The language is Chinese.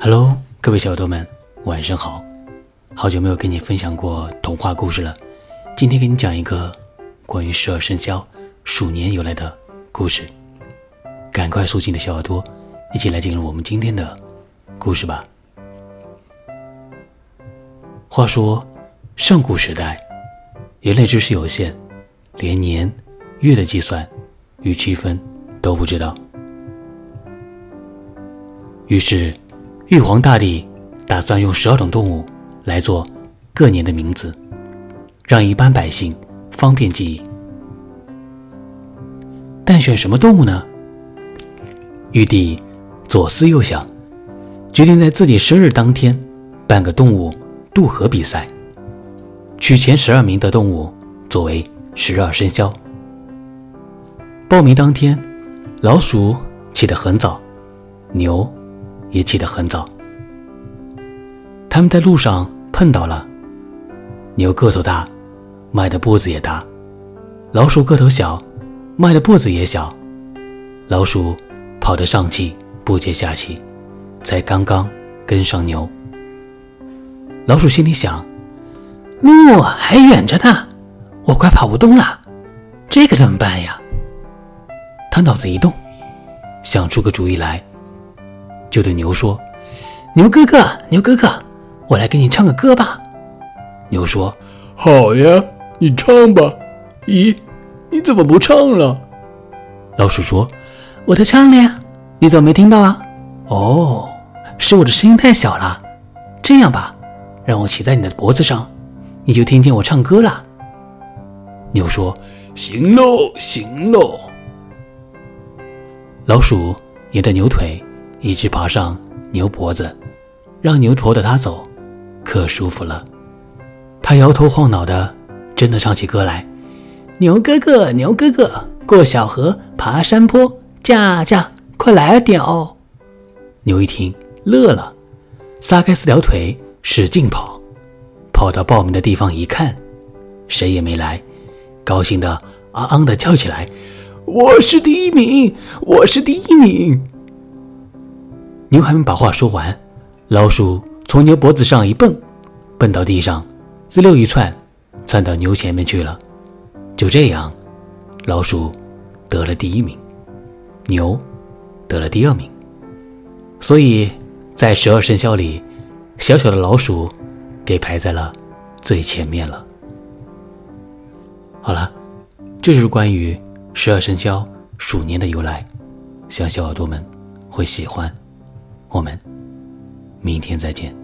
Hello，各位小耳朵们，晚上好！好久没有跟你分享过童话故事了，今天给你讲一个关于十二生肖鼠年由来的故事。赶快竖起你的小耳朵，一起来进入我们今天的故事吧。话说，上古时代，人类知识有限，连年、月的计算与区分都不知道。于是，玉皇大帝打算用十二种动物来做各年的名字，让一般百姓方便记忆。但选什么动物呢？玉帝左思右想，决定在自己生日当天办个动物渡河比赛，取前十二名的动物作为十二生肖。报名当天，老鼠起得很早，牛也起得很早。他们在路上碰到了，牛个头大，迈的步子也大；老鼠个头小，迈的步子也小。老鼠。跑得上气不接下气，才刚刚跟上牛。老鼠心里想：路还远着呢，我快跑不动了，这可怎么办呀？他脑子一动，想出个主意来，就对牛说：“牛哥哥，牛哥哥，我来给你唱个歌吧。”牛说：“好呀，你唱吧。”咦，你怎么不唱了？老鼠说。我都唱了呀，你怎么没听到啊？哦，是我的声音太小了。这样吧，让我骑在你的脖子上，你就听见我唱歌了。牛说：“行喽，行喽。”老鼠沿着牛腿一直爬上牛脖子，让牛驮着它走，可舒服了。它摇头晃脑的，真的唱起歌来：“牛哥哥，牛哥哥，过小河，爬山坡。”驾驾，快来点哦！牛一听乐了，撒开四条腿使劲跑，跑到报名的地方一看，谁也没来，高兴的昂昂的叫起来：“我是第一名，我是第一名！”牛还没把话说完，老鼠从牛脖子上一蹦，蹦到地上，滋溜一窜，窜到牛前面去了。就这样，老鼠得了第一名。牛得了第二名，所以在十二生肖里，小小的老鼠给排在了最前面了。好了，这就是关于十二生肖鼠年的由来，希望小耳朵们会喜欢。我们明天再见。